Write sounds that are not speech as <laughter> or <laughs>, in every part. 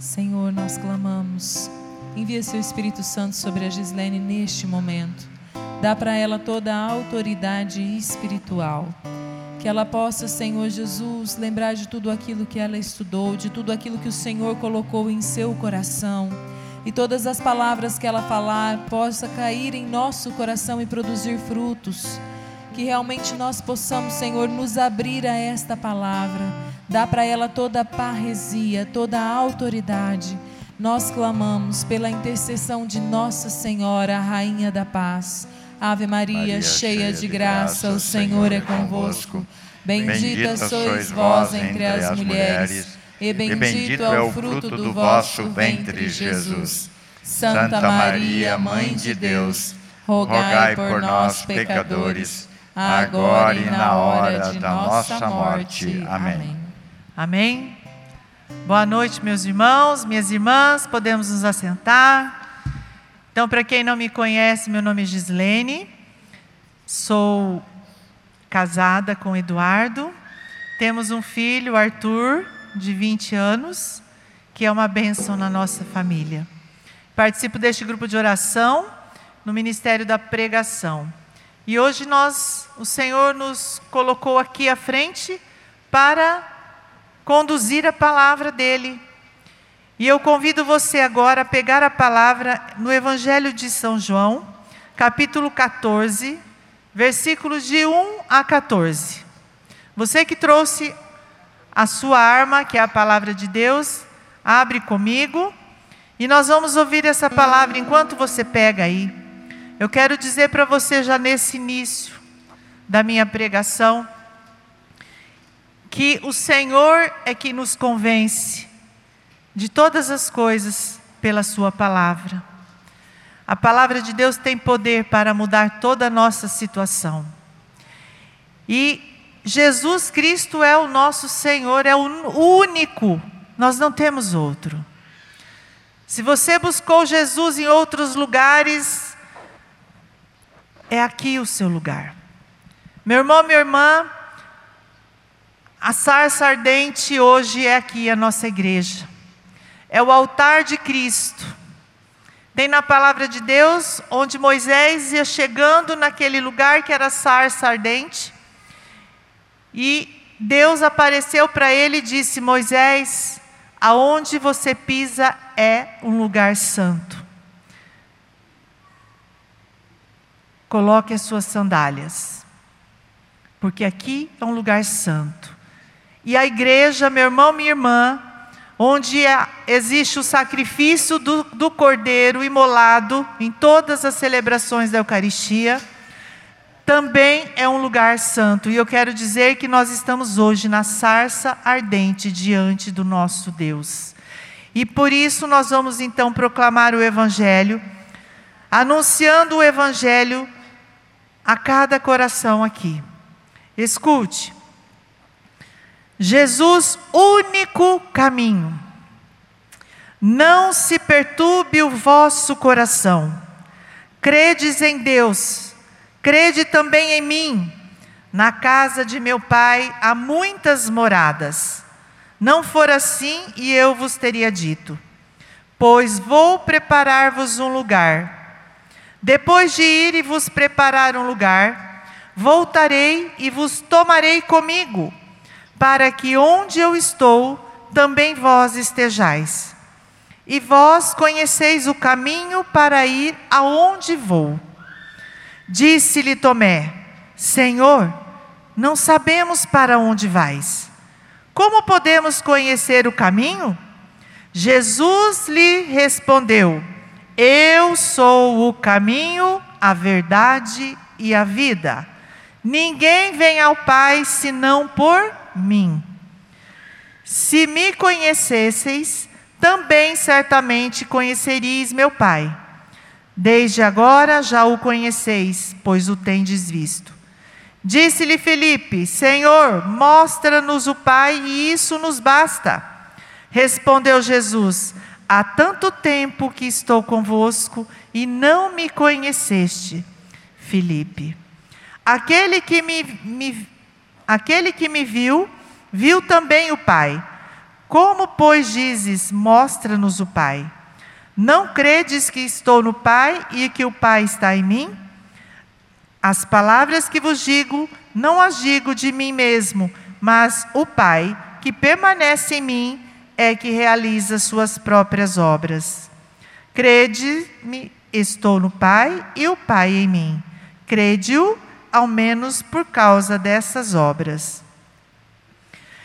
Senhor, nós clamamos. Envia seu Espírito Santo sobre a Gislene neste momento. Dá para ela toda a autoridade espiritual. Que ela possa, Senhor Jesus, lembrar de tudo aquilo que ela estudou, de tudo aquilo que o Senhor colocou em seu coração. E todas as palavras que ela falar possa cair em nosso coração e produzir frutos. Que realmente nós possamos, Senhor, nos abrir a esta palavra. Dá para ela toda a parresia, toda a autoridade. Nós clamamos pela intercessão de Nossa Senhora, a Rainha da Paz. Ave Maria, Maria cheia de graça, o Senhor é convosco. Bendita sois vós entre as mulheres, e bendito é o fruto do vosso ventre, Jesus. Santa Maria, Mãe de Deus, rogai por nós, pecadores, agora e na hora de nossa morte. Amém. Amém. Boa noite, meus irmãos, minhas irmãs, podemos nos assentar. Então, para quem não me conhece, meu nome é Gislene, sou casada com Eduardo, temos um filho, Arthur, de 20 anos, que é uma bênção na nossa família. Participo deste grupo de oração no Ministério da Pregação. E hoje nós, o Senhor nos colocou aqui à frente para conduzir a palavra dele e eu convido você agora a pegar a palavra no Evangelho de São João, capítulo 14, versículos de 1 a 14. Você que trouxe a sua arma, que é a palavra de Deus, abre comigo e nós vamos ouvir essa palavra enquanto você pega aí. Eu quero dizer para você já nesse início da minha pregação que o Senhor é que nos convence de todas as coisas pela Sua palavra. A palavra de Deus tem poder para mudar toda a nossa situação. E Jesus Cristo é o nosso Senhor, é o único, nós não temos outro. Se você buscou Jesus em outros lugares, é aqui o seu lugar. Meu irmão, minha irmã, a sarça ardente hoje é aqui a nossa igreja é o altar de Cristo. Tem na palavra de Deus, onde Moisés ia chegando naquele lugar que era sarça ardente, e Deus apareceu para ele e disse: Moisés, aonde você pisa é um lugar santo. Coloque as suas sandálias, porque aqui é um lugar santo. E a igreja, meu irmão, minha irmã, onde é, existe o sacrifício do, do cordeiro imolado em todas as celebrações da Eucaristia, também é um lugar santo. E eu quero dizer que nós estamos hoje na sarça ardente diante do nosso Deus. E por isso nós vamos então proclamar o Evangelho, anunciando o Evangelho a cada coração aqui. Escute. Jesus, único caminho. Não se perturbe o vosso coração. Credes em Deus, crede também em mim. Na casa de meu pai há muitas moradas. Não for assim, e eu vos teria dito: Pois vou preparar-vos um lugar. Depois de ir e vos preparar um lugar, voltarei e vos tomarei comigo para que onde eu estou, também vós estejais. E vós conheceis o caminho para ir aonde vou. Disse-lhe Tomé: Senhor, não sabemos para onde vais. Como podemos conhecer o caminho? Jesus lhe respondeu: Eu sou o caminho, a verdade e a vida. Ninguém vem ao Pai senão por mim. Se me conhecesseis, também certamente conheceríeis meu Pai. Desde agora já o conheceis, pois o tendes visto. Disse-lhe Felipe: Senhor, mostra-nos o Pai e isso nos basta. Respondeu Jesus: Há tanto tempo que estou convosco e não me conheceste, Felipe. Aquele que me, me Aquele que me viu, viu também o Pai. Como, pois, dizes: Mostra-nos o Pai? Não credes que estou no Pai e que o Pai está em mim? As palavras que vos digo, não as digo de mim mesmo, mas o Pai, que permanece em mim, é que realiza suas próprias obras. Crede-me, estou no Pai e o Pai em mim. Crede-o, ao menos por causa dessas obras.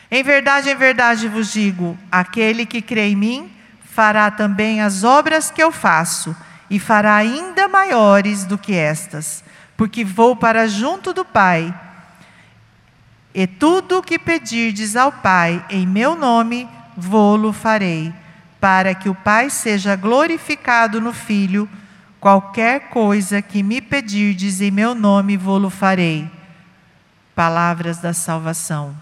Em verdade, em verdade vos digo: aquele que crê em mim, fará também as obras que eu faço, e fará ainda maiores do que estas, porque vou para junto do Pai. E tudo o que pedirdes ao Pai em meu nome, vou-lo farei, para que o Pai seja glorificado no Filho. Qualquer coisa que me pedirdes em meu nome, vou-lo farei. Palavras da salvação.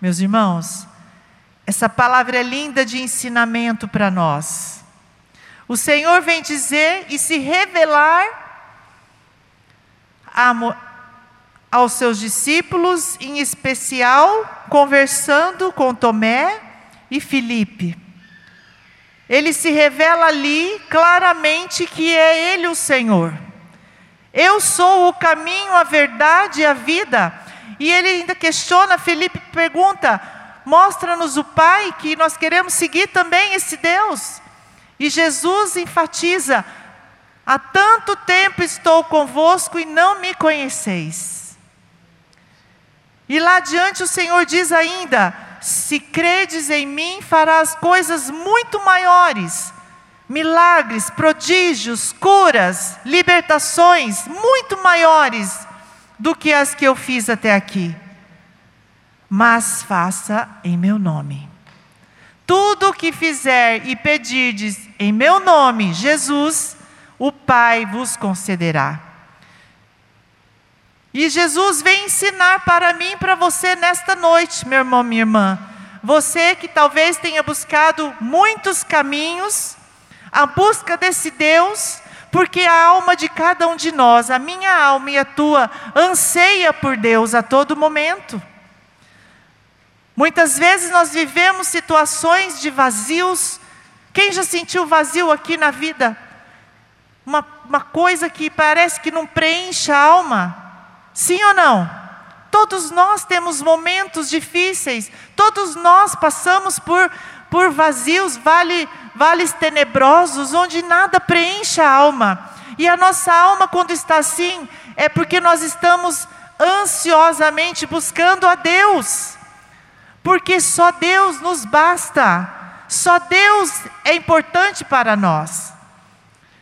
Meus irmãos, essa palavra é linda de ensinamento para nós. O Senhor vem dizer e se revelar aos seus discípulos, em especial conversando com Tomé e Filipe. Ele se revela ali claramente que é Ele o Senhor. Eu sou o caminho, a verdade e a vida. E ele ainda questiona, Felipe pergunta: mostra-nos o Pai, que nós queremos seguir também esse Deus. E Jesus enfatiza: há tanto tempo estou convosco e não me conheceis. E lá adiante o Senhor diz ainda: se credes em mim, farás coisas muito maiores, milagres, prodígios, curas, libertações muito maiores do que as que eu fiz até aqui. Mas faça em meu nome. Tudo o que fizer e pedirdes em meu nome, Jesus, o Pai vos concederá. E Jesus vem ensinar para mim e para você nesta noite, meu irmão, minha irmã. Você que talvez tenha buscado muitos caminhos, a busca desse Deus porque a alma de cada um de nós, a minha alma e a tua, anseia por Deus a todo momento. Muitas vezes nós vivemos situações de vazios. Quem já sentiu vazio aqui na vida? Uma, uma coisa que parece que não preenche a alma. Sim ou não? Todos nós temos momentos difíceis, todos nós passamos por, por vazios, vale vales tenebrosos onde nada preenche a alma. E a nossa alma, quando está assim, é porque nós estamos ansiosamente buscando a Deus. Porque só Deus nos basta. Só Deus é importante para nós.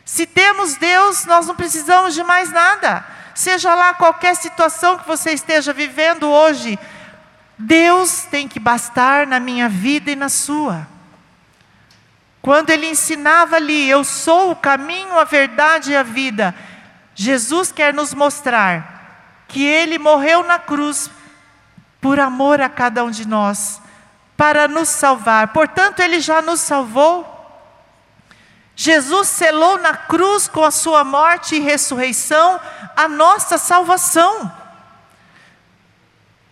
Se temos Deus, nós não precisamos de mais nada. Seja lá qualquer situação que você esteja vivendo hoje, Deus tem que bastar na minha vida e na sua. Quando ele ensinava ali, eu sou o caminho, a verdade e a vida, Jesus quer nos mostrar que ele morreu na cruz por amor a cada um de nós, para nos salvar. Portanto, ele já nos salvou. Jesus selou na cruz com a sua morte e ressurreição a nossa salvação.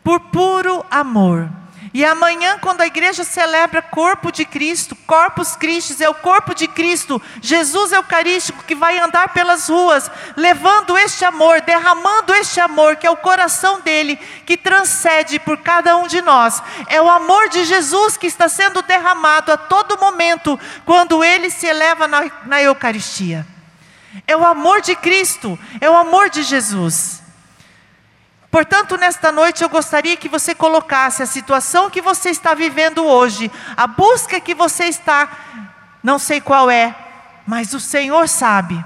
Por puro amor. E amanhã, quando a igreja celebra corpo de Cristo, Corpus Christi é o corpo de Cristo, Jesus Eucarístico que vai andar pelas ruas, levando este amor, derramando este amor, que é o coração dele, que transcende por cada um de nós. É o amor de Jesus que está sendo derramado a todo momento, quando ele se eleva na, na Eucaristia. É o amor de Cristo, é o amor de Jesus. Portanto, nesta noite eu gostaria que você colocasse a situação que você está vivendo hoje, a busca que você está, não sei qual é, mas o Senhor sabe.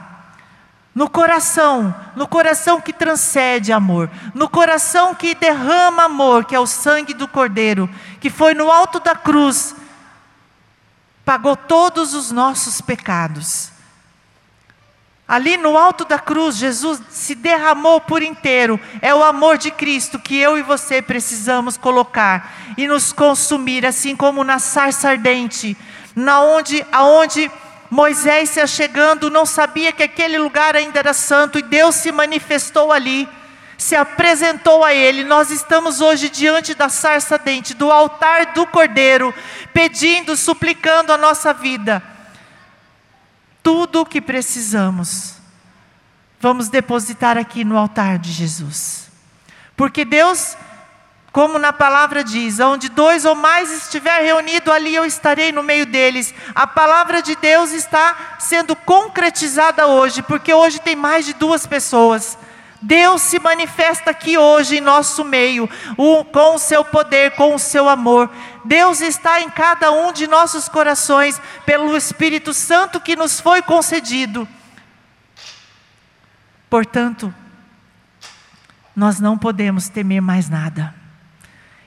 No coração, no coração que transcende amor, no coração que derrama amor, que é o sangue do Cordeiro, que foi no alto da cruz, pagou todos os nossos pecados. Ali no alto da cruz, Jesus se derramou por inteiro. É o amor de Cristo que eu e você precisamos colocar e nos consumir, assim como na sarça ardente, na onde, aonde Moisés se chegando não sabia que aquele lugar ainda era santo e Deus se manifestou ali. se apresentou a Ele. Nós estamos hoje diante da sarça dente, do altar do Cordeiro, pedindo, suplicando a nossa vida. Tudo o que precisamos, vamos depositar aqui no altar de Jesus. Porque Deus como na palavra diz, onde dois ou mais estiver reunido, ali eu estarei no meio deles. A palavra de Deus está sendo concretizada hoje, porque hoje tem mais de duas pessoas. Deus se manifesta aqui hoje em nosso meio, com o seu poder, com o seu amor. Deus está em cada um de nossos corações, pelo Espírito Santo que nos foi concedido. Portanto, nós não podemos temer mais nada.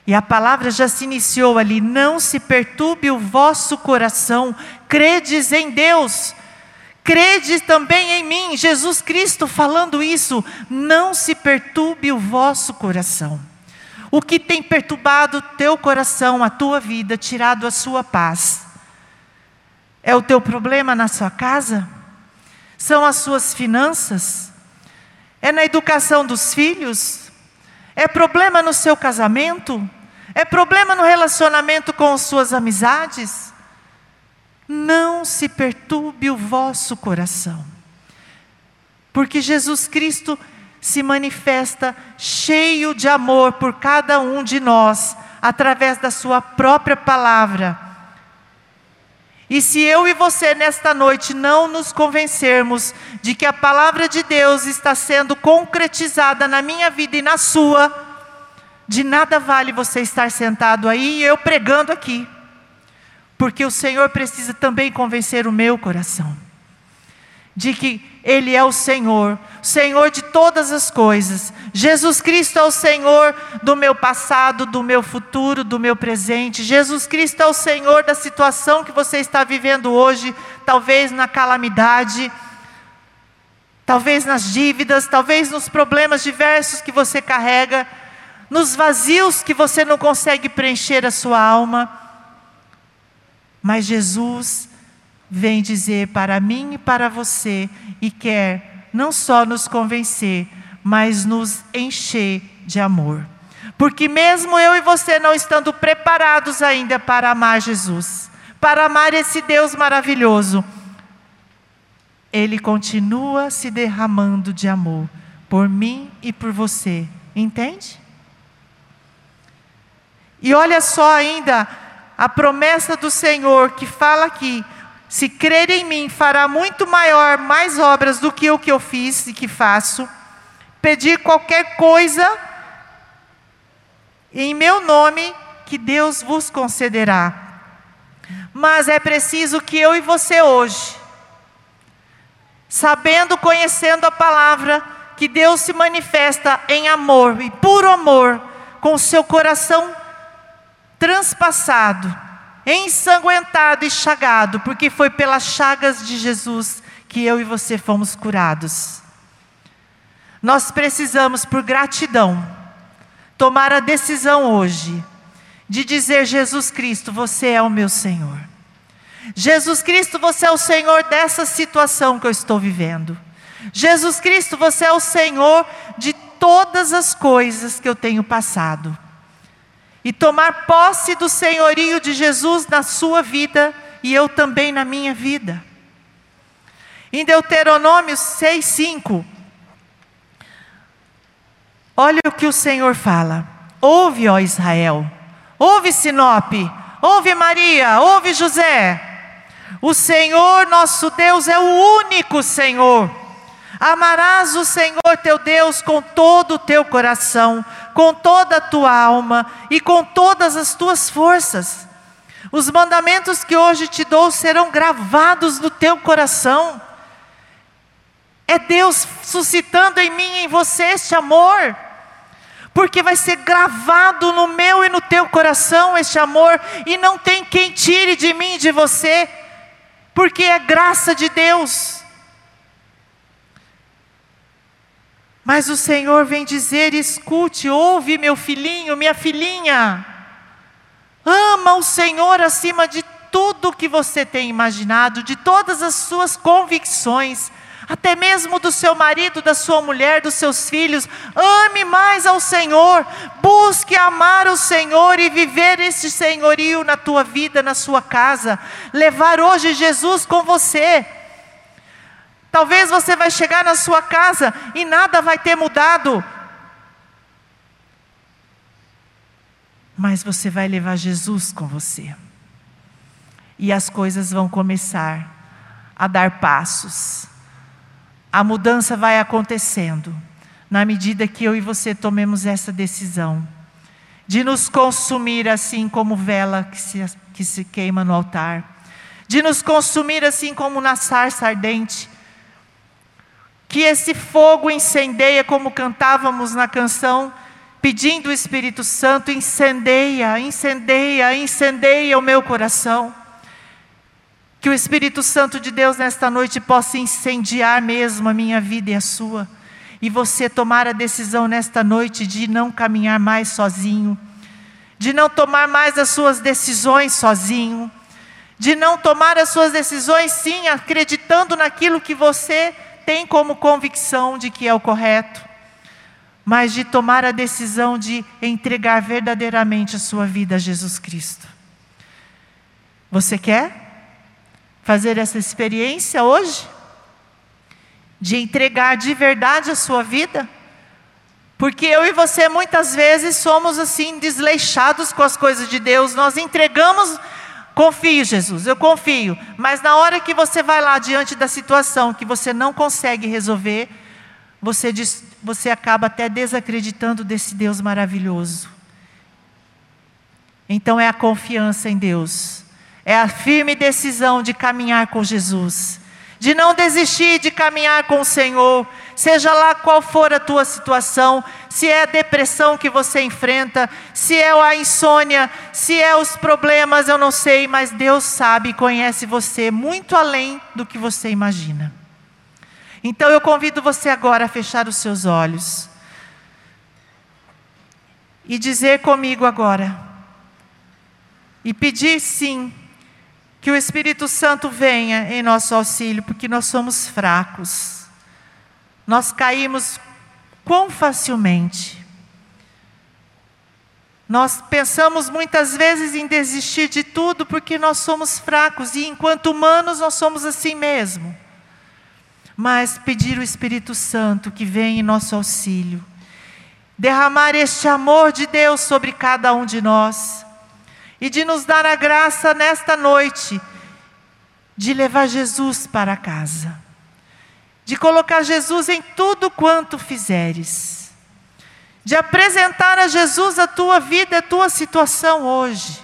E a palavra já se iniciou ali: não se perturbe o vosso coração, credes em Deus, credes também em mim. Jesus Cristo falando isso, não se perturbe o vosso coração. O que tem perturbado teu coração, a tua vida, tirado a sua paz? É o teu problema na sua casa? São as suas finanças? É na educação dos filhos? É problema no seu casamento? É problema no relacionamento com suas amizades? Não se perturbe o vosso coração. Porque Jesus Cristo se manifesta cheio de amor por cada um de nós, através da Sua própria palavra. E se eu e você nesta noite não nos convencermos de que a palavra de Deus está sendo concretizada na minha vida e na sua, de nada vale você estar sentado aí e eu pregando aqui, porque o Senhor precisa também convencer o meu coração de que Ele é o Senhor, Senhor de todas as coisas. Jesus Cristo é o Senhor do meu passado, do meu futuro, do meu presente. Jesus Cristo é o Senhor da situação que você está vivendo hoje, talvez na calamidade, talvez nas dívidas, talvez nos problemas diversos que você carrega nos vazios que você não consegue preencher a sua alma. Mas Jesus vem dizer para mim e para você e quer não só nos convencer, mas nos encher de amor. Porque mesmo eu e você não estando preparados ainda para amar Jesus, para amar esse Deus maravilhoso, ele continua se derramando de amor por mim e por você. Entende? E olha só ainda a promessa do Senhor que fala aqui: se crer em mim, fará muito maior, mais obras do que o que eu fiz e que faço. Pedir qualquer coisa em meu nome, que Deus vos concederá. Mas é preciso que eu e você hoje, sabendo, conhecendo a palavra, que Deus se manifesta em amor e puro amor, com o seu coração transpassado, ensanguentado e chagado, porque foi pelas chagas de Jesus que eu e você fomos curados. Nós precisamos, por gratidão, tomar a decisão hoje de dizer: Jesus Cristo, você é o meu Senhor. Jesus Cristo, você é o Senhor dessa situação que eu estou vivendo. Jesus Cristo, você é o Senhor de todas as coisas que eu tenho passado e tomar posse do senhorio de Jesus na sua vida e eu também na minha vida. Em Deuteronômio 6:5 Olha o que o Senhor fala. Ouve, ó Israel. Ouve Sinope. Ouve Maria, ouve José. O Senhor nosso Deus é o único Senhor. Amarás o Senhor teu Deus com todo o teu coração, com toda a tua alma e com todas as tuas forças. Os mandamentos que hoje te dou serão gravados no teu coração. É Deus suscitando em mim e em você este amor, porque vai ser gravado no meu e no teu coração este amor, e não tem quem tire de mim e de você, porque é graça de Deus. Mas o Senhor vem dizer: escute, ouve, meu filhinho, minha filhinha. Ama o Senhor acima de tudo que você tem imaginado, de todas as suas convicções, até mesmo do seu marido, da sua mulher, dos seus filhos. Ame mais ao Senhor, busque amar o Senhor e viver esse senhorio na tua vida, na sua casa. Levar hoje Jesus com você. Talvez você vai chegar na sua casa e nada vai ter mudado. Mas você vai levar Jesus com você. E as coisas vão começar a dar passos. A mudança vai acontecendo na medida que eu e você tomemos essa decisão de nos consumir assim como vela que se, que se queima no altar, de nos consumir assim como na sarça ardente, que esse fogo incendeia, como cantávamos na canção, pedindo o Espírito Santo, incendeia, incendeia, incendeia o meu coração. Que o Espírito Santo de Deus nesta noite possa incendiar mesmo a minha vida e a sua. E você tomar a decisão nesta noite de não caminhar mais sozinho, de não tomar mais as suas decisões sozinho, de não tomar as suas decisões sim acreditando naquilo que você tem como convicção de que é o correto, mas de tomar a decisão de entregar verdadeiramente a sua vida a Jesus Cristo. Você quer? fazer essa experiência hoje? De entregar de verdade a sua vida? Porque eu e você muitas vezes somos assim desleixados com as coisas de Deus, nós entregamos, confio Jesus, eu confio, mas na hora que você vai lá diante da situação que você não consegue resolver, você, diz, você acaba até desacreditando desse Deus maravilhoso. Então é a confiança em Deus. É a firme decisão de caminhar com Jesus, de não desistir de caminhar com o Senhor, seja lá qual for a tua situação, se é a depressão que você enfrenta, se é a insônia, se é os problemas, eu não sei, mas Deus sabe e conhece você muito além do que você imagina. Então eu convido você agora a fechar os seus olhos e dizer comigo agora, e pedir sim que o Espírito Santo venha em nosso auxílio, porque nós somos fracos. Nós caímos quão facilmente. Nós pensamos muitas vezes em desistir de tudo porque nós somos fracos e enquanto humanos nós somos assim mesmo. Mas pedir o Espírito Santo que venha em nosso auxílio, derramar este amor de Deus sobre cada um de nós e de nos dar a graça nesta noite de levar Jesus para casa, de colocar Jesus em tudo quanto fizeres, de apresentar a Jesus a tua vida, a tua situação hoje,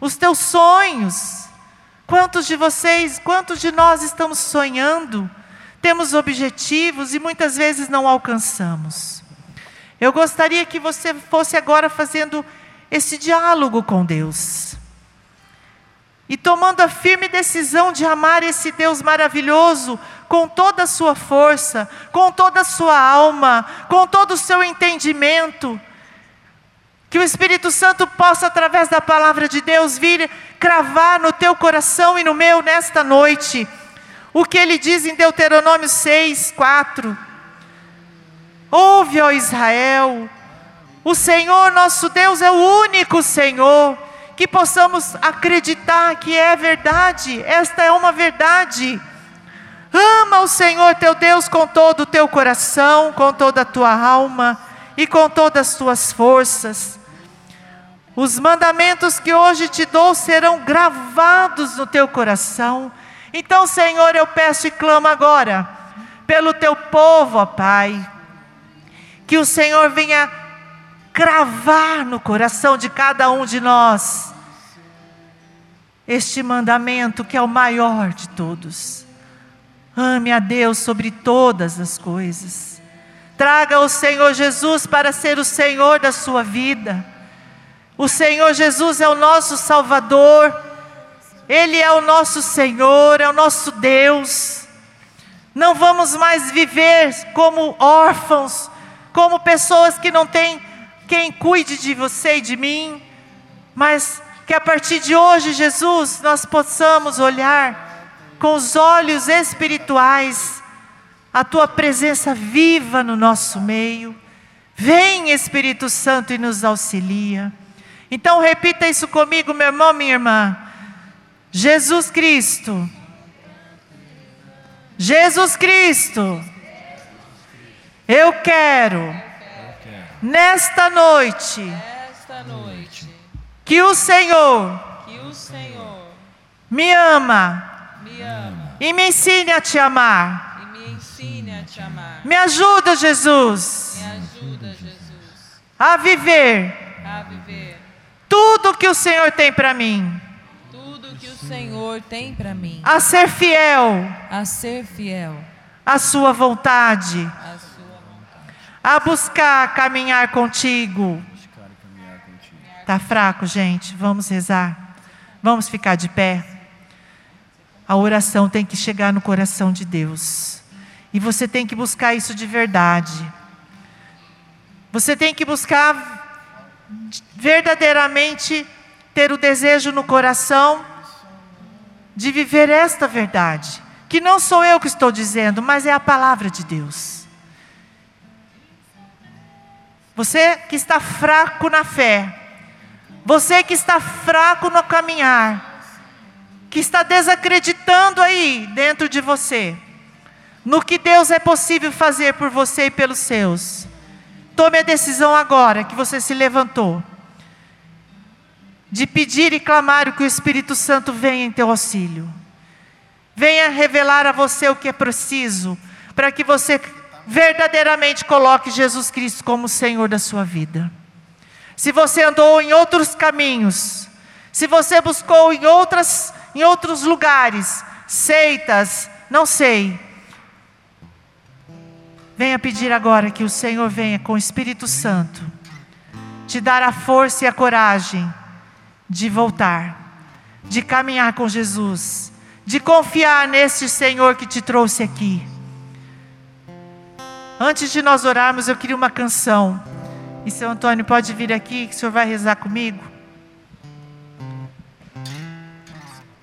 os teus sonhos. Quantos de vocês, quantos de nós estamos sonhando, temos objetivos e muitas vezes não alcançamos? Eu gostaria que você fosse agora fazendo esse diálogo com Deus. E tomando a firme decisão de amar esse Deus maravilhoso com toda a sua força, com toda a sua alma, com todo o seu entendimento. Que o Espírito Santo possa, através da palavra de Deus, vir cravar no teu coração e no meu nesta noite. O que ele diz em Deuteronômio 6, 4. Ouve, ó Israel, o Senhor nosso Deus é o único Senhor, que possamos acreditar que é verdade, esta é uma verdade. Ama o Senhor teu Deus com todo o teu coração, com toda a tua alma e com todas as tuas forças. Os mandamentos que hoje te dou serão gravados no teu coração. Então, Senhor, eu peço e clamo agora, pelo teu povo, ó Pai, que o Senhor venha cravar no coração de cada um de nós este mandamento que é o maior de todos. Ame a Deus sobre todas as coisas. Traga o Senhor Jesus para ser o Senhor da sua vida. O Senhor Jesus é o nosso Salvador. Ele é o nosso Senhor, é o nosso Deus. Não vamos mais viver como órfãos, como pessoas que não têm quem cuide de você e de mim, mas que a partir de hoje, Jesus, nós possamos olhar com os olhos espirituais a tua presença viva no nosso meio. Vem, Espírito Santo, e nos auxilia. Então repita isso comigo, meu irmão, minha irmã. Jesus Cristo. Jesus Cristo. Eu quero, nesta noite, noite, que o Senhor que o Senhor me ama me ama e me ensine a te amar. me a ajuda, Jesus, Me ajuda, Jesus, a viver a viver tudo que o Senhor tem para mim, tudo que o Senhor tem para mim, a ser fiel a ser fiel à Sua vontade, à sua vontade. A buscar caminhar contigo. Tá fraco, gente? Vamos rezar. Vamos ficar de pé. A oração tem que chegar no coração de Deus. E você tem que buscar isso de verdade. Você tem que buscar verdadeiramente ter o desejo no coração de viver esta verdade, que não sou eu que estou dizendo, mas é a palavra de Deus. Você que está fraco na fé, você que está fraco no caminhar, que está desacreditando aí dentro de você, no que Deus é possível fazer por você e pelos seus. Tome a decisão agora que você se levantou, de pedir e clamar que o Espírito Santo venha em teu auxílio. Venha revelar a você o que é preciso, para que você verdadeiramente coloque Jesus Cristo como Senhor da sua vida. Se você andou em outros caminhos, se você buscou em, outras, em outros lugares, seitas, não sei. Venha pedir agora que o Senhor venha com o Espírito Santo te dar a força e a coragem de voltar, de caminhar com Jesus, de confiar neste Senhor que te trouxe aqui. Antes de nós orarmos, eu queria uma canção. E seu Antônio pode vir aqui, que o senhor vai rezar comigo?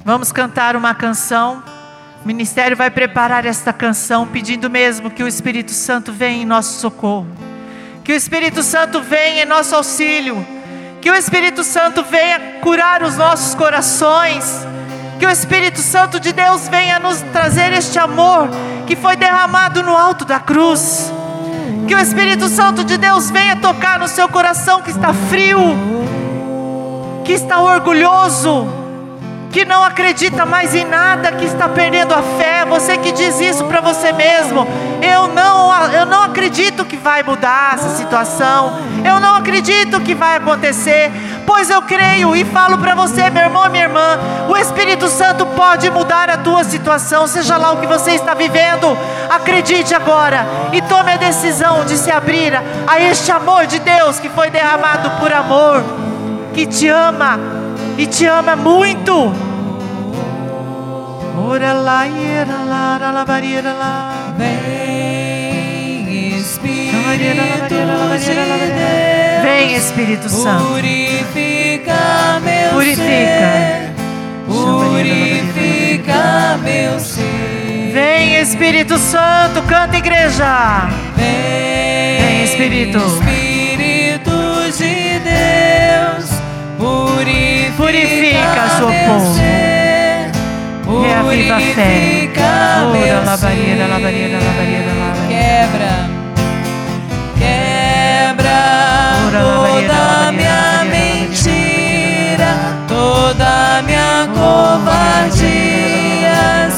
Vamos cantar uma canção. O ministério vai preparar esta canção, pedindo mesmo que o Espírito Santo venha em nosso socorro. Que o Espírito Santo venha em nosso auxílio. Que o Espírito Santo venha curar os nossos corações. Que o Espírito Santo de Deus venha nos trazer este amor que foi derramado no alto da cruz. Que o Espírito Santo de Deus venha tocar no seu coração que está frio, que está orgulhoso, que não acredita mais em nada, que está perdendo a fé. Você que diz isso para você mesmo. Eu não, eu não acredito que vai mudar essa situação. Eu não acredito que vai acontecer. Pois eu creio e falo para você, meu irmão, minha irmã, o Espírito Santo pode mudar a tua situação, seja lá o que você está vivendo. Acredite agora e tome a decisão de se abrir a este amor de Deus que foi derramado por amor, que te ama e te ama muito. Ora lá, lá, lá. Vem, Espírito de Deus, Vem, Espírito Santo. purifica meu Purifica. ser, purifica meu ser. Vem, Espírito Santo, canta igreja. Vem, Vem, Espírito. Espírito de Deus, purifica, Purifica seu povo. Reaviva a fé. Ora, meu labareda, ser. labareda, labareda, labareda. Quebra, quebra Ora, labareda, toda labareda, minha labareda, mentira, toda minha covardia,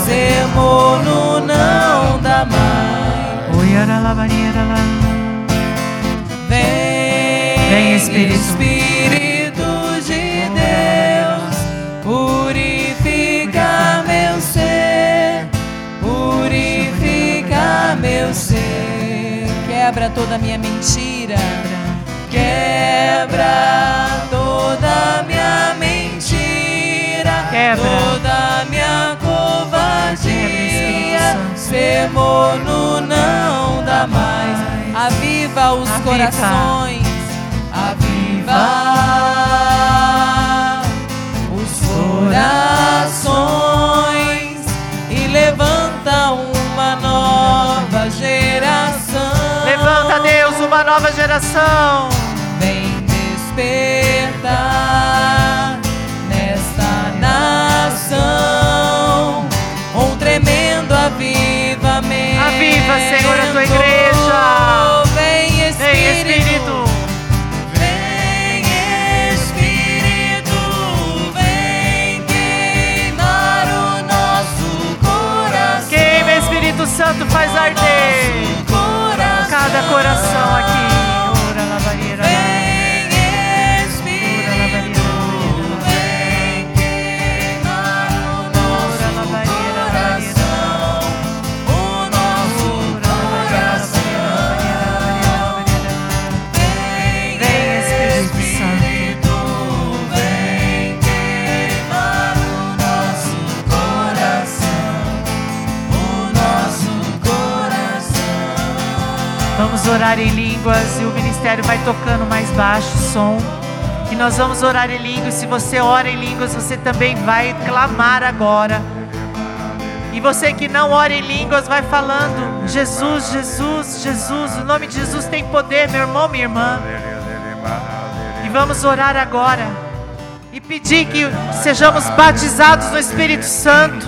ser mono não dá mais. Oi, ora, labareda, lá. Vem. Espírito Quebra toda minha mentira, quebra toda minha mentira, Quebra. toda minha covardia. Ser não dá mais. Aviva os Aviva. corações. Aviva os corações nova geração. Vem despertar nesta nação um tremendo avivamento. Aviva, Senhor, a tua igreja. Vem Espírito. Vem, Espírito. Vem Espírito, vem queimar o nosso coração. Queima, Espírito Santo, faz arder coração aqui. Línguas e o ministério vai tocando mais baixo o som. E nós vamos orar em línguas. Se você ora em línguas, você também vai clamar agora. E você que não ora em línguas, vai falando: Jesus, Jesus, Jesus. O nome de Jesus tem poder, meu irmão, minha irmã. E vamos orar agora e pedir que sejamos batizados no Espírito Santo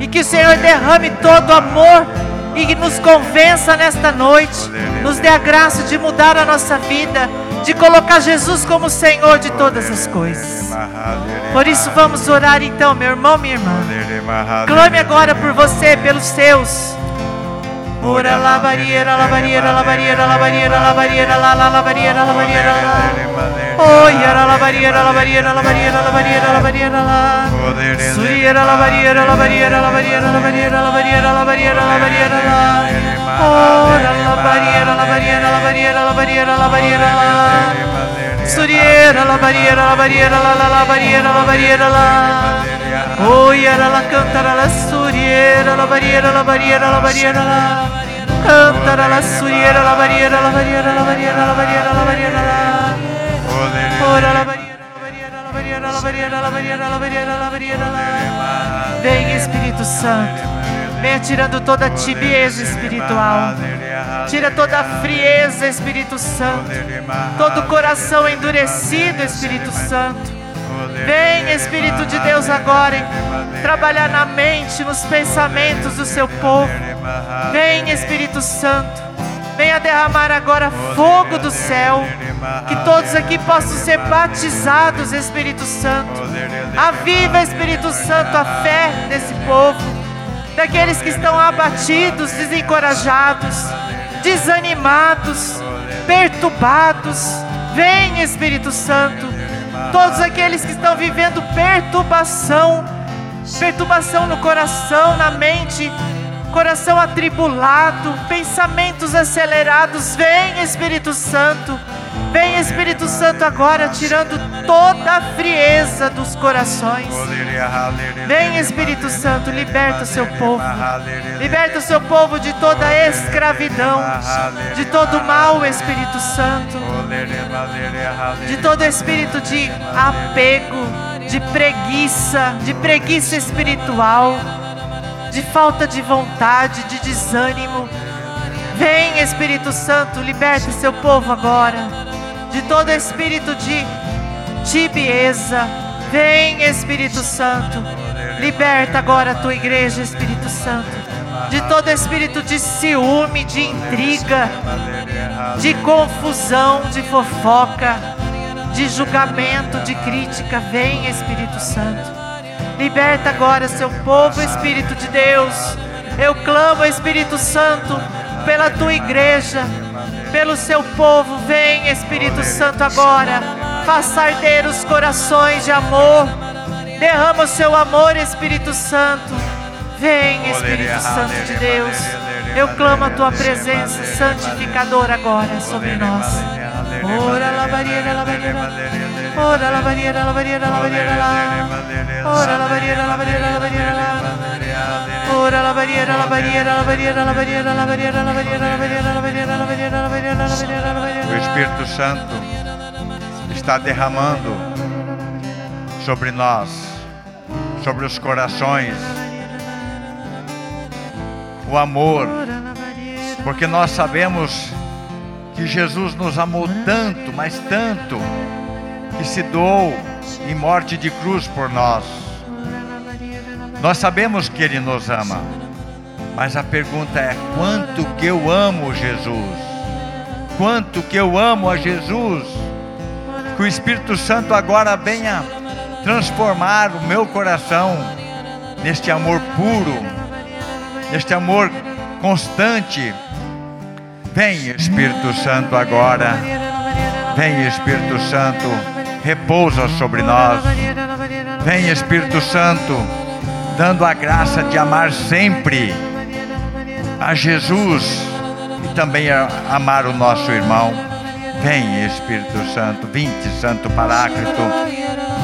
e que o Senhor derrame todo o amor e que nos convença nesta noite, nos dê a graça de mudar a nossa vida, de colocar Jesus como Senhor de todas as coisas. Por isso vamos orar então, meu irmão, minha irmã. Clame agora por você, pelos seus. Ora la barriera, la barriera, la barriera, la barriera, la barriera, la la la barriera, la barriera. Oh, yara la barriera, la barriera, la barriera, la barriera, la barriera, la. Suriera la barriera, la barriera, la barriera, la barriera, la barriera, la barriera, la barriera, la. Ora la barriera, la barriera, la barriera, la barriera, la barriera, la. Suriera la barriera, la barriera, la la la barriera, la barriera, la. Oh, yara la cantara la suriera, la barriera, la barriera, la barriera, la. Cantara la suriera, la barriera, la barriera, la barriera, la barriera, la barriera, la. Ora la barriera, la barriera, la barriera, la barriera, la barriera, la. Vem Espírito Santo, venha tirando toda a tibieza espiritual, tira toda a frieza, Espírito Santo, todo o coração endurecido, Espírito Santo. Vem, Espírito de Deus, agora trabalhar na mente, nos pensamentos do seu povo. Vem, Espírito Santo, venha derramar agora fogo do céu. Que todos aqui possam ser batizados, Espírito Santo. Aviva, Espírito Santo, a fé desse povo, daqueles que estão abatidos, desencorajados, desanimados, perturbados. Vem, Espírito Santo, todos aqueles que estão vivendo perturbação, perturbação no coração, na mente, coração atribulado, pensamentos acelerados. Vem, Espírito Santo. Vem, Espírito Santo, agora tirando toda a frieza dos corações. Vem, Espírito Santo, liberta o seu povo. Liberta o seu povo de toda a escravidão, de todo o mal, Espírito Santo. De todo espírito de apego, de preguiça, de preguiça espiritual, de falta de vontade, de desânimo. Vem, Espírito Santo, liberta seu povo agora de todo espírito de tibieza. Vem, Espírito Santo, liberta agora a tua igreja, Espírito Santo, de todo espírito de ciúme, de intriga, de confusão, de fofoca, de julgamento, de crítica. Vem, Espírito Santo, liberta agora seu povo, Espírito de Deus. Eu clamo, Espírito Santo, pela tua igreja pelo seu povo. Vem, Espírito Santo, agora. Faça arder os corações de amor. Derrama o seu amor, Espírito Santo. Vem, Espírito Santo de Deus. Eu clamo a tua presença santificadora agora sobre nós. Ora la barriera, la barriera. Ora la barriera, la barriera, la barriera. Ora la barriera, la barriera, la barriera. Ora la barriera, la barriera, la barriera, la barriera, la barriera, la barriera, la barriera, la barriera, la barriera, la barriera, la barriera, la barriera. O Espírito Santo está derramando sobre nós, sobre os corações, o amor, porque nós sabemos que Jesus nos amou tanto, mas tanto, que se doou em morte de cruz por nós. Nós sabemos que Ele nos ama, mas a pergunta é: quanto que eu amo Jesus? Quanto que eu amo a Jesus? Que o Espírito Santo agora venha transformar o meu coração neste amor puro, neste amor constante. Vem Espírito Santo agora. Vem Espírito Santo, repousa sobre nós. Vem Espírito Santo, dando a graça de amar sempre a Jesus e também a amar o nosso irmão. Vem Espírito Santo, vinte Santo Paráclito.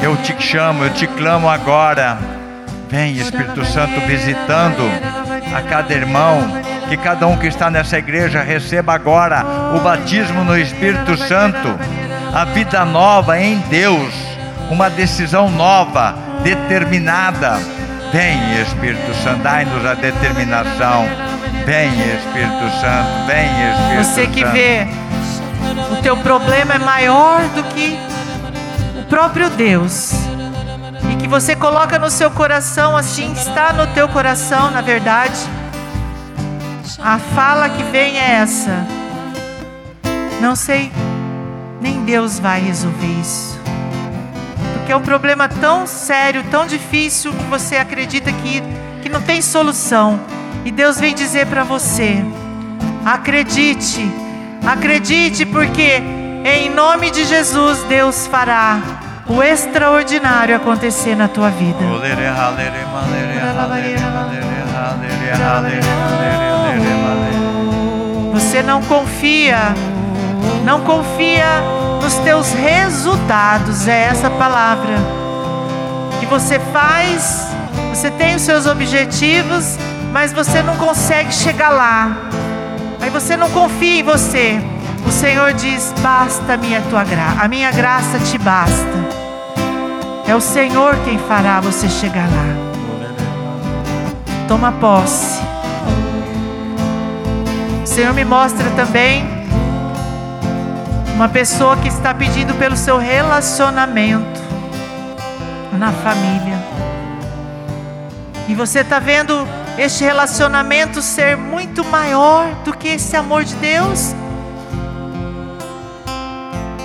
Eu te chamo, eu te clamo agora. Vem Espírito Santo visitando a cada irmão, que cada um que está nessa igreja receba agora o batismo no Espírito Santo, a vida nova em Deus, uma decisão nova, determinada. Vem Espírito Santo, dai-nos a determinação. Vem Espírito Santo, vem Espírito Você que Santo. vê o teu problema é maior do que o próprio Deus. E que você coloca no seu coração, assim está no teu coração, na verdade. A fala que vem é essa. Não sei, nem Deus vai resolver isso. Porque é um problema tão sério, tão difícil, que você acredita que, que não tem solução. E Deus vem dizer para você: acredite, acredite, porque em nome de Jesus Deus fará o extraordinário acontecer na tua vida. Você não confia, não confia nos teus resultados, é essa palavra. Que você faz, você tem os seus objetivos, mas você não consegue chegar lá. Aí você não confia em você. O Senhor diz: "Basta a tua graça, a minha graça te basta". É o Senhor quem fará você chegar lá. Toma posse. Senhor me mostra também uma pessoa que está pedindo pelo seu relacionamento na família. E você está vendo este relacionamento ser muito maior do que esse amor de Deus?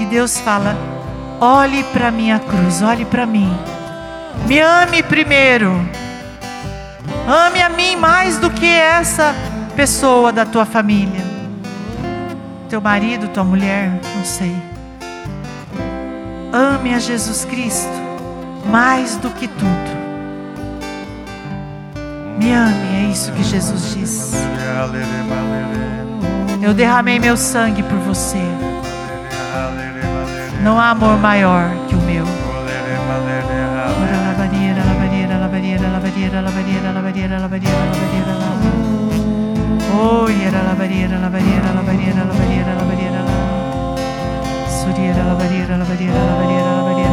E Deus fala: olhe para minha cruz, olhe para mim. Me ame primeiro. Ame a mim mais do que essa pessoa da tua família, teu marido, tua mulher, não sei. Ame a Jesus Cristo mais do que tudo. Me ame, é isso que Jesus diz. Eu derramei meu sangue por você. Não há amor maior que o meu. Lavadeira, lavadeira, lavadeira, lavadeira, lavadeira, lavadeira, lavadeira, lavadeira. Oh, era la barriera, la barriera, la barriera, la barriera, la barriera. Suriera la barriera, la barriera, la barriera, la barriera.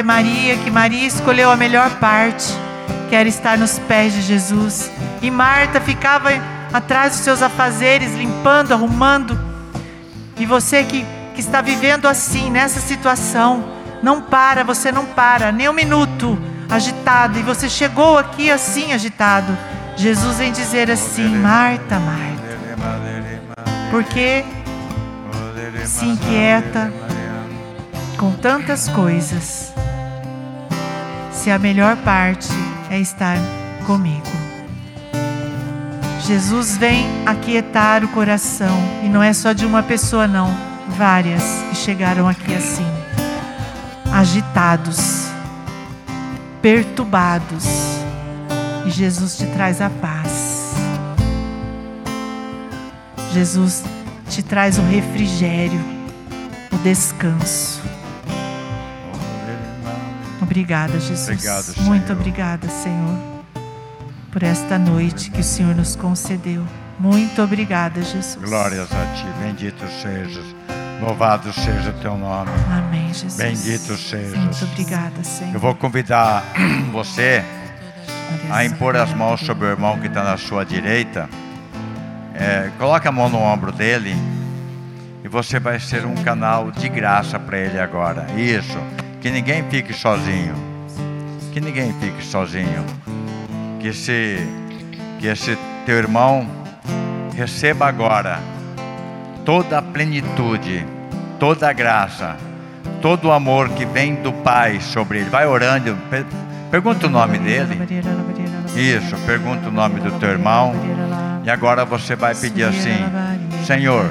E Maria, que Maria escolheu a melhor parte, que era estar nos pés de Jesus. E Marta ficava atrás dos seus afazeres, limpando, arrumando. E você que, que está vivendo assim, nessa situação, não para, você não para, nem um minuto agitado. E você chegou aqui assim agitado. Jesus vem dizer assim: Marta, Marta, porque se inquieta com tantas coisas, se a melhor parte é estar comigo. Jesus vem aquietar o coração, e não é só de uma pessoa, não, várias que chegaram aqui assim, agitados, perturbados, e Jesus te traz a paz. Jesus te traz o refrigério, o descanso. Obrigada, Jesus. Obrigado, Muito obrigada, Senhor, por esta noite que o Senhor nos concedeu. Muito obrigada, Jesus. Glórias a ti, bendito sejas, louvado seja o teu nome. Amém, Jesus. Bendito sejas. Muito obrigada, Senhor. Eu vou convidar <clears throat> você a impor as mãos sobre o irmão que está na sua direita. É, coloque a mão no ombro dele e você vai ser um canal de graça para ele agora. Isso. Que ninguém fique sozinho. Que ninguém fique sozinho. Que esse, que esse teu irmão receba agora toda a plenitude, toda a graça, todo o amor que vem do Pai sobre ele. Vai orando. per- Pergunta o nome dele. Isso, pergunta o nome do teu irmão. E agora você vai pedir assim: Senhor,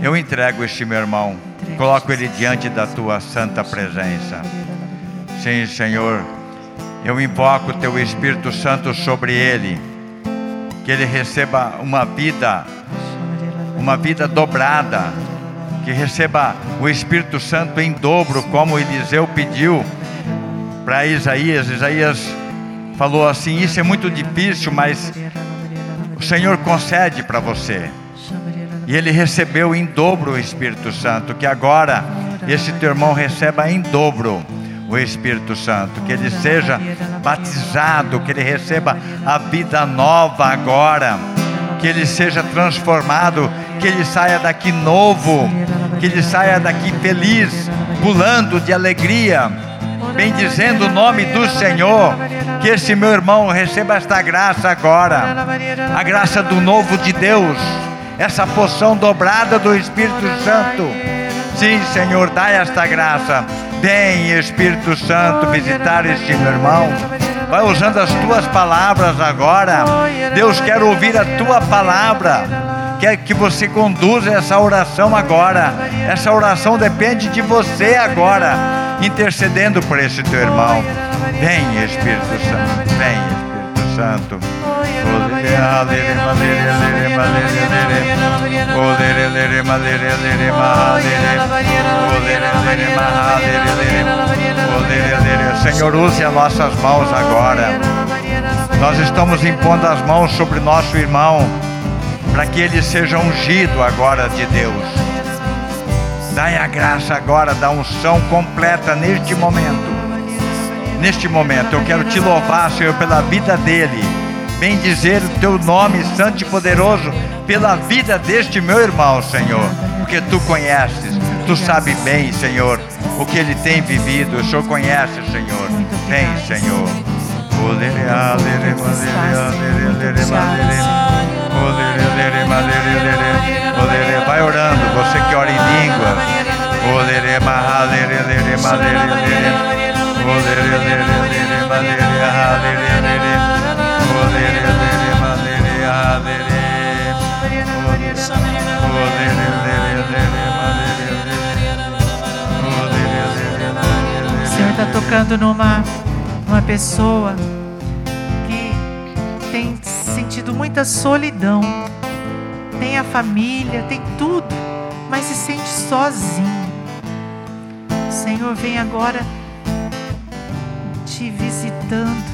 eu entrego este meu irmão, coloco ele diante da tua santa presença. Sim, Senhor, eu invoco o teu Espírito Santo sobre ele, que ele receba uma vida, uma vida dobrada, que receba o Espírito Santo em dobro, como Eliseu pediu para Isaías. Isaías falou assim: Isso é muito difícil, mas o Senhor concede para você. E ele recebeu em dobro o Espírito Santo. Que agora esse teu irmão receba em dobro o Espírito Santo. Que ele seja batizado, que ele receba a vida nova agora. Que ele seja transformado, que ele saia daqui novo, que ele saia daqui feliz, pulando de alegria, bendizendo o nome do Senhor. Que esse meu irmão receba esta graça agora, a graça do novo de Deus, essa poção dobrada do Espírito Santo. Sim, Senhor, dá esta graça. Vem, Espírito Santo, visitar este meu irmão. Vai usando as tuas palavras agora. Deus quer ouvir a tua palavra. Quer que você conduza essa oração agora. Essa oração depende de você agora, intercedendo por esse teu irmão. Vem, Espírito Santo. Vem, Espírito Santo. Senhor, use as nossas mãos agora. Nós estamos impondo as mãos sobre nosso irmão, para que ele seja ungido agora de Deus. Dai a graça agora da unção completa neste momento. Neste momento, eu quero te louvar, Senhor, pela vida dele. Bendizer o teu nome santo e poderoso pela vida deste meu irmão, Senhor. Porque tu conheces, tu sabe bem, Senhor, o que ele tem vivido. O Senhor conhece, Senhor. Vem, Senhor. Tocando numa uma pessoa que tem sentido muita solidão. Tem a família, tem tudo, mas se sente sozinho. O Senhor vem agora te visitando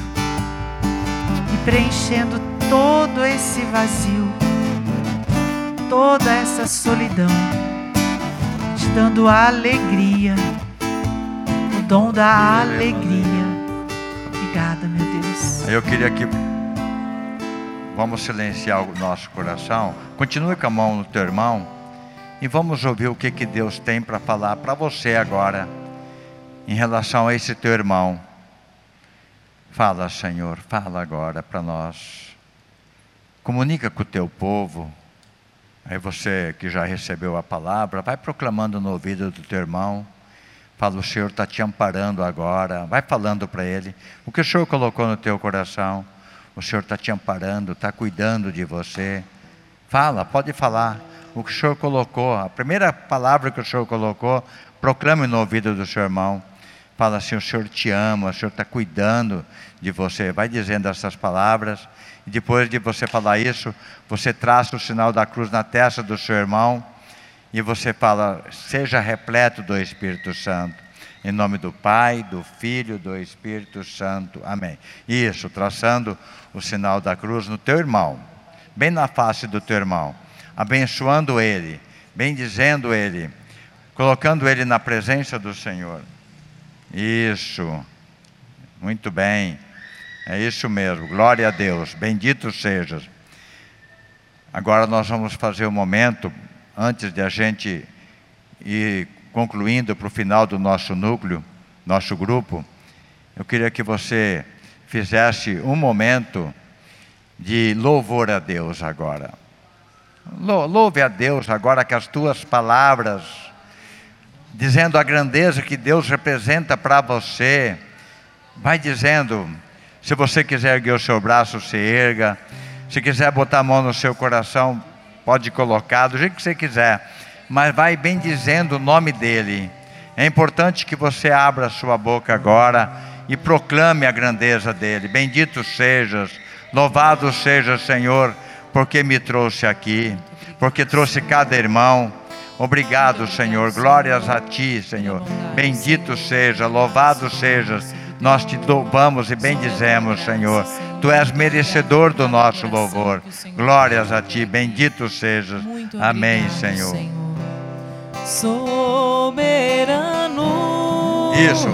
e preenchendo todo esse vazio, toda essa solidão, te dando alegria, dom da alegria. Obrigada, meu Deus. Eu queria que vamos silenciar o nosso coração. Continue com a mão no teu irmão e vamos ouvir o que, que Deus tem para falar para você agora em relação a esse teu irmão. Fala, Senhor, fala agora para nós. Comunica com o teu povo. Aí você que já recebeu a palavra, vai proclamando no ouvido do teu irmão. Fala, o Senhor está te amparando agora. Vai falando para ele o que o Senhor colocou no teu coração. O Senhor está te amparando, está cuidando de você. Fala, pode falar o que o Senhor colocou. A primeira palavra que o Senhor colocou, proclame no ouvido do seu irmão. Fala assim: o Senhor te ama, o Senhor está cuidando de você. Vai dizendo essas palavras. E depois de você falar isso, você traça o sinal da cruz na testa do seu irmão. E você fala: seja repleto do Espírito Santo. Em nome do Pai, do Filho, do Espírito Santo. Amém. Isso, traçando o sinal da cruz no teu irmão, bem na face do teu irmão, abençoando ele, bendizendo ele, colocando ele na presença do Senhor. Isso. Muito bem. É isso mesmo. Glória a Deus. Bendito sejas. Agora nós vamos fazer o momento, antes de a gente ir concluindo para o final do nosso núcleo, nosso grupo, eu queria que você fizesse um momento de louvor a Deus agora. Louve a Deus agora que as tuas palavras dizendo a grandeza que Deus representa para você. Vai dizendo, se você quiser erguer o seu braço, se erga. Se quiser botar a mão no seu coração, pode colocar, do jeito que você quiser. Mas vai bem dizendo o nome dele. É importante que você abra sua boca agora e proclame a grandeza dele. Bendito sejas, louvado seja, Senhor, porque me trouxe aqui, porque trouxe cada irmão Obrigado, Senhor. Glórias a Ti, Senhor. Bendito seja, louvado sejas. Nós te louvamos e bendizemos, Senhor. Tu és merecedor do nosso louvor. Glórias a Ti. Bendito sejas. Amém, Senhor. Soberano. Isso.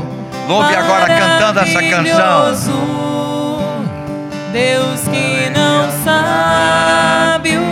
Louve agora cantando essa canção. Deus que não sabe o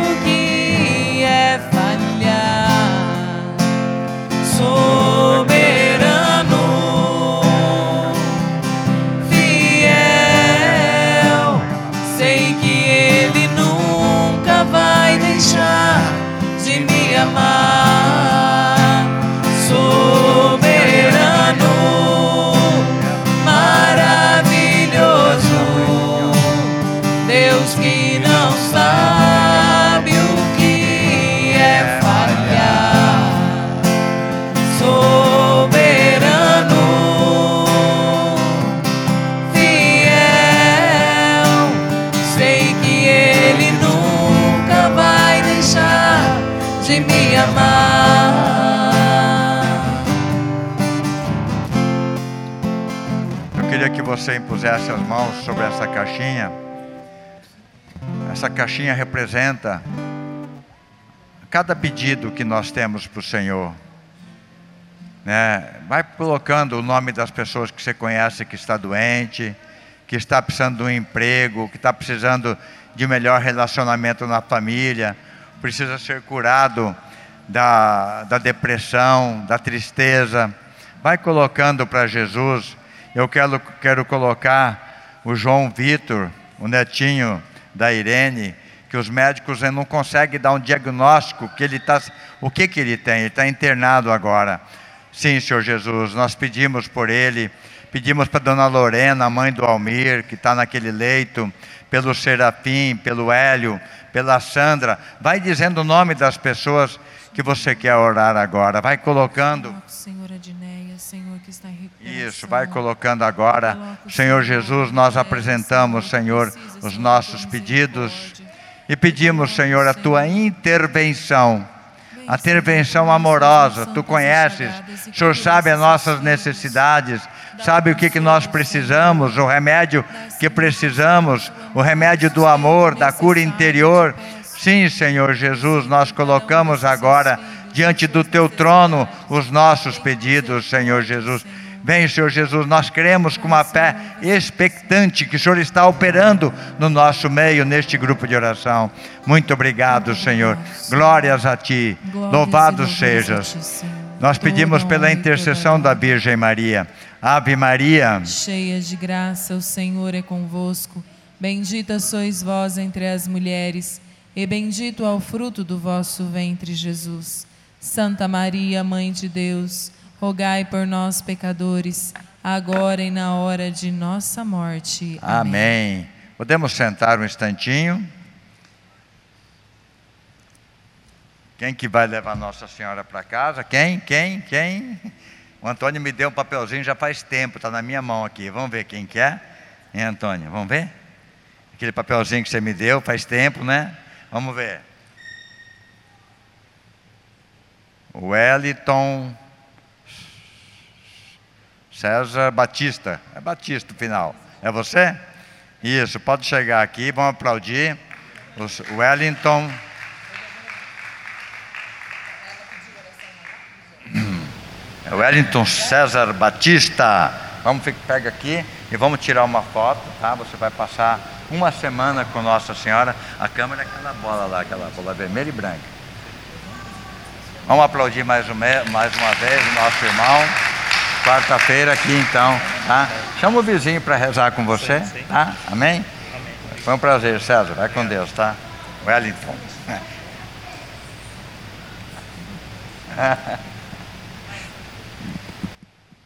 você impusesse as mãos sobre essa caixinha. Essa caixinha representa cada pedido que nós temos para o Senhor. Né? Vai colocando o nome das pessoas que você conhece que está doente, que está precisando de um emprego, que está precisando de melhor relacionamento na família, precisa ser curado da, da depressão, da tristeza. Vai colocando para Jesus eu quero, quero colocar o João Vitor, o netinho da Irene, que os médicos não conseguem dar um diagnóstico que ele tá, o que, que ele tem, ele está internado agora. Sim, Senhor Jesus, nós pedimos por ele, pedimos para Dona Lorena, mãe do Almir, que está naquele leito, pelo Serafim, pelo Hélio, pela Sandra, vai dizendo o nome das pessoas que você quer orar agora, vai colocando. Senhor em Isso, vai colocando agora. Senhor Jesus, nós apresentamos, Senhor, os nossos pedidos e pedimos, Senhor, a tua intervenção a intervenção amorosa. Tu conheces, o Senhor sabe as nossas necessidades, sabe o que, que nós precisamos, o remédio que precisamos, o remédio do amor, da cura interior. Sim, Senhor Jesus, nós colocamos agora diante do teu trono os nossos pedidos, Senhor Jesus. Vem, Senhor Jesus, nós cremos com uma fé expectante que o Senhor está operando no nosso meio, neste grupo de oração. Muito obrigado, Senhor. Glórias a Ti. Louvado sejas. Nós pedimos pela intercessão da Virgem Maria. Ave Maria, cheia de graça, o Senhor é convosco. Bendita sois vós entre as mulheres, e bendito é o fruto do vosso ventre, Jesus. Santa Maria, Mãe de Deus, rogai por nós, pecadores, agora e na hora de nossa morte. Amém. Amém. Podemos sentar um instantinho? Quem que vai levar Nossa Senhora para casa? Quem? Quem? Quem? O Antônio me deu um papelzinho já faz tempo, está na minha mão aqui. Vamos ver quem quer? Hein, Antônio? Vamos ver? Aquele papelzinho que você me deu faz tempo, né? Vamos ver. Wellington César Batista. É Batista o final. É você? Isso, pode chegar aqui, vamos aplaudir. O Wellington. É Wellington César Batista. Vamos pega aqui e vamos tirar uma foto, tá? Você vai passar uma semana com Nossa Senhora. A câmera é aquela bola lá, aquela bola vermelha e branca. Vamos aplaudir mais uma, mais uma vez o nosso irmão. Quarta-feira aqui então, tá? Chama o vizinho para rezar com você, tá? Amém? Foi um prazer, César. Vai com Deus, tá? Wellington. <laughs>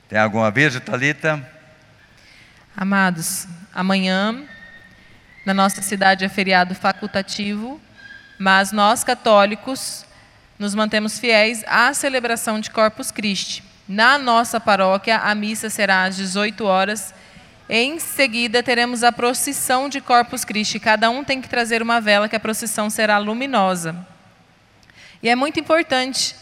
Tem algum aviso, Talita? Amados, amanhã na nossa cidade é feriado facultativo, mas nós católicos nos mantemos fiéis à celebração de Corpus Christi. Na nossa paróquia, a missa será às 18 horas. Em seguida, teremos a procissão de Corpus Christi. Cada um tem que trazer uma vela, que a procissão será luminosa. E é muito importante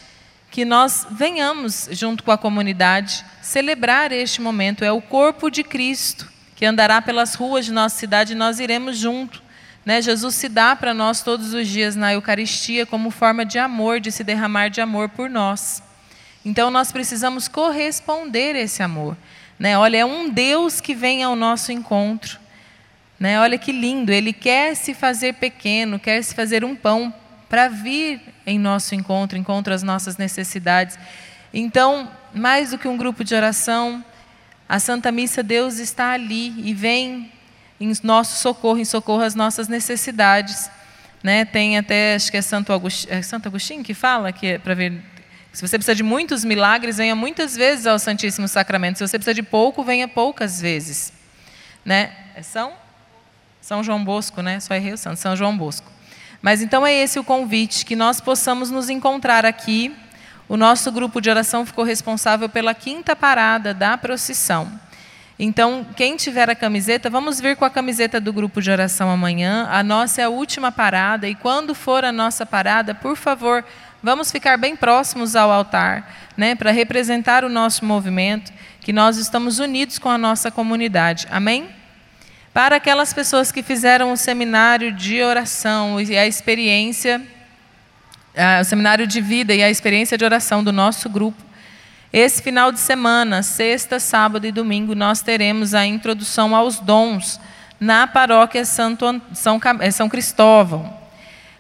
que nós venhamos, junto com a comunidade, celebrar este momento. É o corpo de Cristo que andará pelas ruas de nossa cidade e nós iremos junto. Né? Jesus se dá para nós todos os dias na Eucaristia como forma de amor, de se derramar de amor por nós. Então nós precisamos corresponder esse amor. Né? Olha, é um Deus que vem ao nosso encontro. Né? Olha que lindo, Ele quer se fazer pequeno, quer se fazer um pão para vir em nosso encontro, encontro as nossas necessidades. Então, mais do que um grupo de oração, a Santa Missa, Deus está ali e vem em nosso socorro, em socorro às nossas necessidades. Né? Tem até, acho que é Santo Agostinho, é Santo Agostinho que fala que é para ver se você precisa de muitos milagres, venha muitas vezes ao Santíssimo Sacramento. Se você precisa de pouco, venha poucas vezes. Né? É São? São João Bosco, né? Só errei o santo, São João Bosco. Mas então é esse o convite, que nós possamos nos encontrar aqui. O nosso grupo de oração ficou responsável pela quinta parada da procissão. Então, quem tiver a camiseta, vamos vir com a camiseta do grupo de oração amanhã. A nossa é a última parada, e quando for a nossa parada, por favor, Vamos ficar bem próximos ao altar, né, para representar o nosso movimento, que nós estamos unidos com a nossa comunidade. Amém? Para aquelas pessoas que fizeram o seminário de oração e a experiência, o seminário de vida e a experiência de oração do nosso grupo, esse final de semana, sexta, sábado e domingo, nós teremos a introdução aos dons na paróquia Santo, São, São Cristóvão.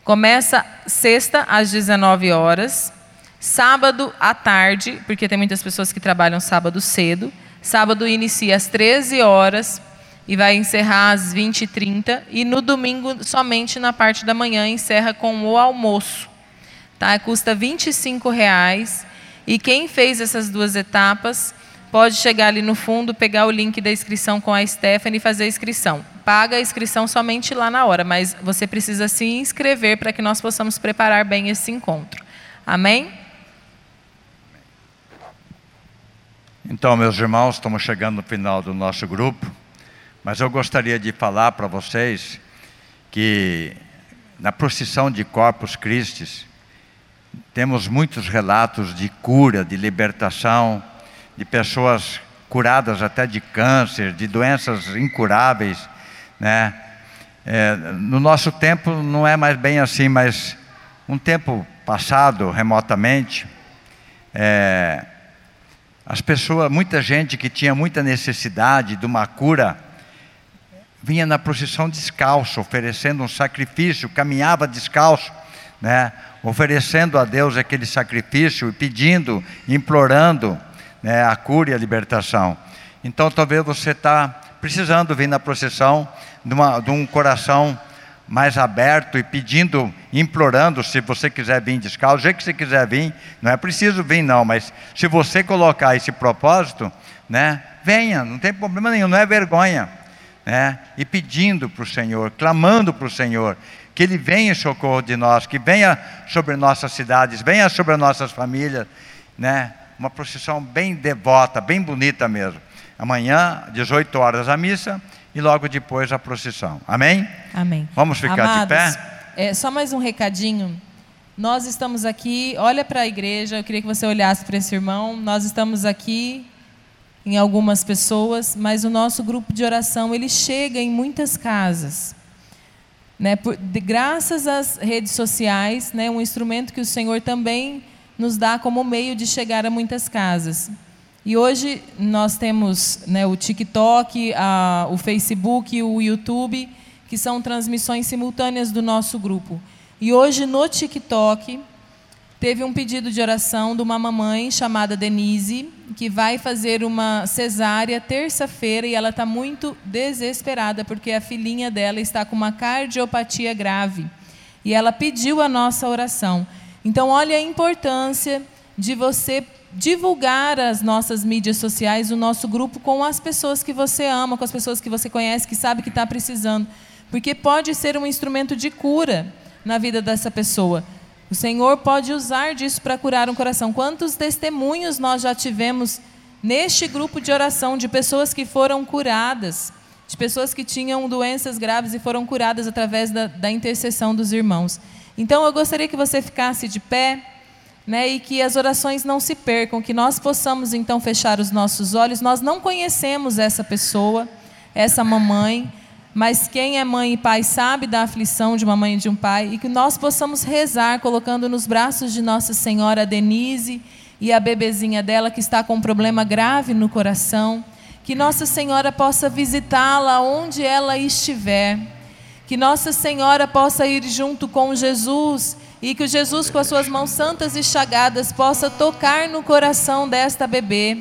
Começa sexta às 19 horas, sábado à tarde, porque tem muitas pessoas que trabalham sábado cedo. Sábado inicia às 13 horas e vai encerrar às 20h30. E no domingo, somente na parte da manhã, encerra com o almoço. Tá? Custa R$ 25,00. E quem fez essas duas etapas pode chegar ali no fundo, pegar o link da inscrição com a Stephanie e fazer a inscrição. Paga a inscrição somente lá na hora, mas você precisa se inscrever para que nós possamos preparar bem esse encontro. Amém? Então, meus irmãos, estamos chegando no final do nosso grupo, mas eu gostaria de falar para vocês que na procissão de Corpus Christi, temos muitos relatos de cura, de libertação, de pessoas curadas até de câncer, de doenças incuráveis, né? É, no nosso tempo não é mais bem assim, mas um tempo passado, remotamente, é, as pessoas, muita gente que tinha muita necessidade de uma cura, vinha na procissão descalço, oferecendo um sacrifício, caminhava descalço, né? oferecendo a Deus aquele sacrifício e pedindo, implorando né, a cura e a libertação. Então talvez você está precisando vir na procissão de, uma, de um coração mais aberto e pedindo, implorando, se você quiser vir descalço, do jeito que você quiser vir, não é preciso vir não, mas se você colocar esse propósito, né, venha, não tem problema nenhum, não é vergonha, né, e pedindo para o Senhor, clamando para o Senhor, que Ele venha em socorro de nós, que venha sobre nossas cidades, venha sobre nossas famílias, né, uma procissão bem devota, bem bonita mesmo. Amanhã, 18 horas a missa, e logo depois a procissão. Amém? Amém. Vamos ficar Amados, de pé? É, só mais um recadinho. Nós estamos aqui, olha para a igreja, eu queria que você olhasse para esse irmão. Nós estamos aqui em algumas pessoas, mas o nosso grupo de oração, ele chega em muitas casas. Né, por, de, graças às redes sociais, né, um instrumento que o Senhor também nos dá como meio de chegar a muitas casas. E hoje nós temos né, o TikTok, a, o Facebook, o YouTube, que são transmissões simultâneas do nosso grupo. E hoje no TikTok teve um pedido de oração de uma mamãe chamada Denise, que vai fazer uma cesárea terça-feira e ela está muito desesperada porque a filhinha dela está com uma cardiopatia grave. E ela pediu a nossa oração. Então, olha a importância de você divulgar as nossas mídias sociais, o nosso grupo, com as pessoas que você ama, com as pessoas que você conhece, que sabe que está precisando. Porque pode ser um instrumento de cura na vida dessa pessoa. O Senhor pode usar disso para curar um coração. Quantos testemunhos nós já tivemos neste grupo de oração de pessoas que foram curadas, de pessoas que tinham doenças graves e foram curadas através da, da intercessão dos irmãos. Então eu gostaria que você ficasse de pé né, e que as orações não se percam, que nós possamos então fechar os nossos olhos. Nós não conhecemos essa pessoa, essa mamãe, mas quem é mãe e pai sabe da aflição de uma mãe e de um pai, e que nós possamos rezar colocando nos braços de Nossa Senhora a Denise e a bebezinha dela que está com um problema grave no coração. Que Nossa Senhora possa visitá-la onde ela estiver. Que Nossa Senhora possa ir junto com Jesus e que Jesus, com as suas mãos santas e chagadas, possa tocar no coração desta bebê,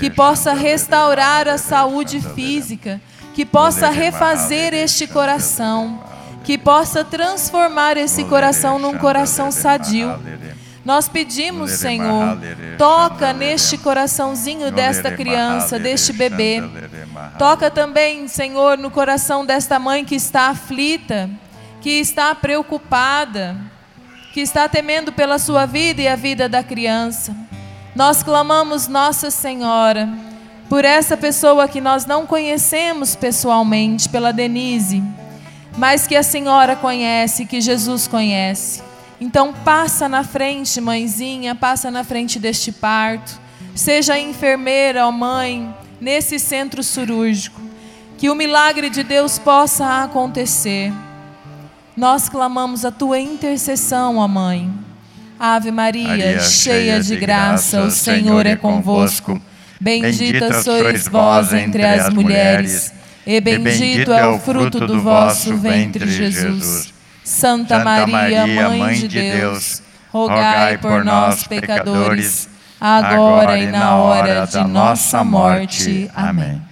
que possa restaurar a saúde física, que possa refazer este coração, que possa transformar esse coração num coração sadio. Nós pedimos, Senhor, toca neste coraçãozinho desta criança, deste bebê. Toca também, Senhor, no coração desta mãe que está aflita, que está preocupada que está temendo pela sua vida e a vida da criança. Nós clamamos, Nossa Senhora, por essa pessoa que nós não conhecemos pessoalmente, pela Denise, mas que a Senhora conhece, que Jesus conhece. Então passa na frente, mãezinha, passa na frente deste parto. Seja enfermeira, ó mãe, nesse centro cirúrgico. Que o milagre de Deus possa acontecer. Nós clamamos a tua intercessão, ó Mãe. Ave Maria, Maria cheia de graça, o Senhor é convosco. Bendita sois vós entre as mulheres, e bendito é o fruto do vosso ventre, Jesus. Santa Maria, Mãe de Deus, rogai por nós, pecadores, agora e na hora de nossa morte. Amém.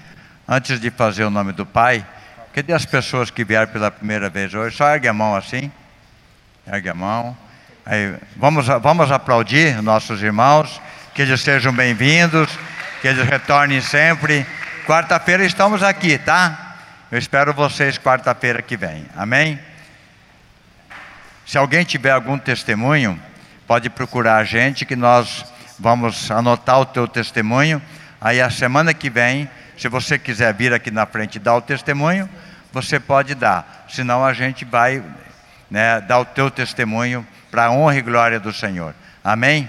Antes de fazer o nome do Pai, Cadê as pessoas que vieram pela primeira vez hoje? Só ergue a mão assim. Ergue a mão. Aí, vamos, vamos aplaudir nossos irmãos. Que eles sejam bem-vindos. Que eles retornem sempre. Quarta-feira estamos aqui, tá? Eu espero vocês quarta-feira que vem. Amém? Se alguém tiver algum testemunho, pode procurar a gente que nós vamos anotar o teu testemunho. Aí a semana que vem, se você quiser vir aqui na frente dar o testemunho, você pode dar. Senão a gente vai né, dar o teu testemunho para a honra e glória do Senhor. Amém?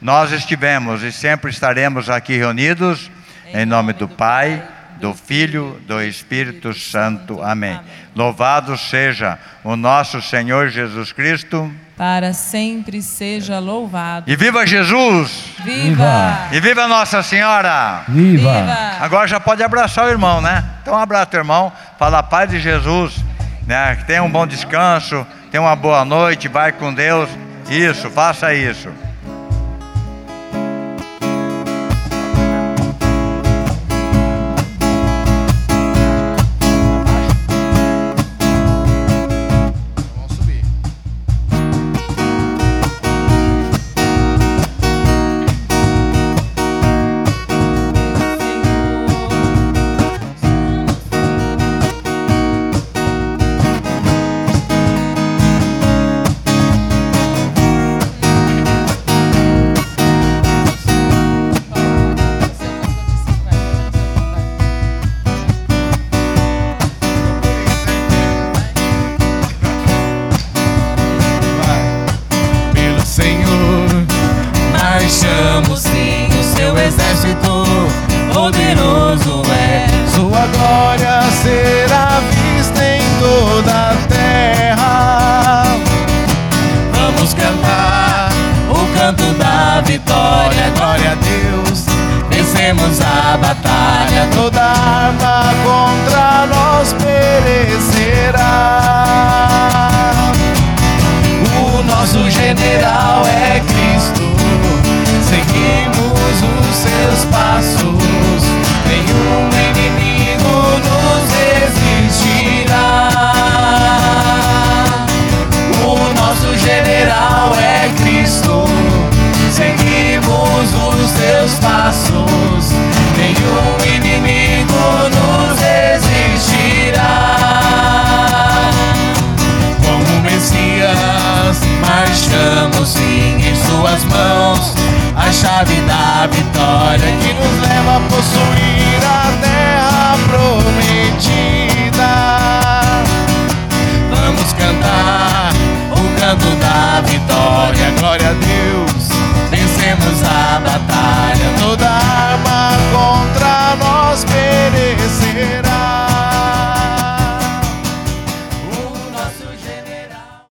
Nós estivemos e sempre estaremos aqui reunidos em nome do Pai, do Filho, do Espírito Santo. Amém. Louvado seja o nosso Senhor Jesus Cristo. Para sempre seja louvado. E viva Jesus! Viva! E viva Nossa Senhora! Viva! Agora já pode abraçar o irmão, né? Então abraça o irmão, fala a paz de Jesus, né? Que tenha um bom descanso, tenha uma boa noite, vai com Deus. Isso, faça isso.